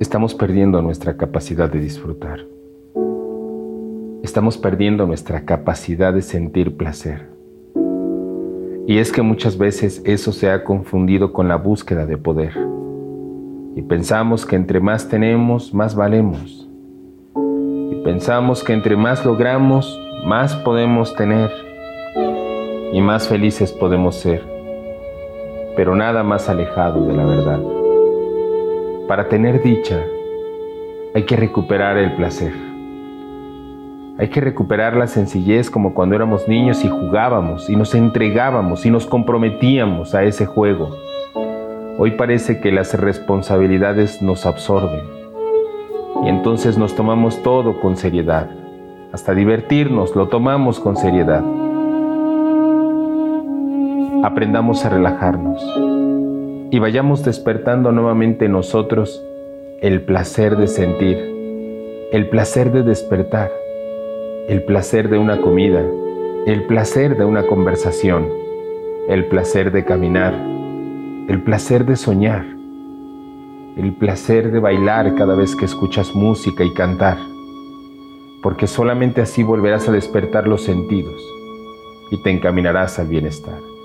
estamos perdiendo nuestra capacidad de disfrutar. Estamos perdiendo nuestra capacidad de sentir placer. Y es que muchas veces eso se ha confundido con la búsqueda de poder. Y pensamos que entre más tenemos, más valemos. Y pensamos que entre más logramos, más podemos tener. Y más felices podemos ser. Pero nada más alejado de la verdad. Para tener dicha, hay que recuperar el placer. Hay que recuperar la sencillez como cuando éramos niños y jugábamos y nos entregábamos y nos comprometíamos a ese juego. Hoy parece que las responsabilidades nos absorben y entonces nos tomamos todo con seriedad. Hasta divertirnos lo tomamos con seriedad. Aprendamos a relajarnos y vayamos despertando nuevamente en nosotros el placer de sentir, el placer de despertar, el placer de una comida, el placer de una conversación, el placer de caminar, el placer de soñar, el placer de bailar cada vez que escuchas música y cantar, porque solamente así volverás a despertar los sentidos y te encaminarás al bienestar.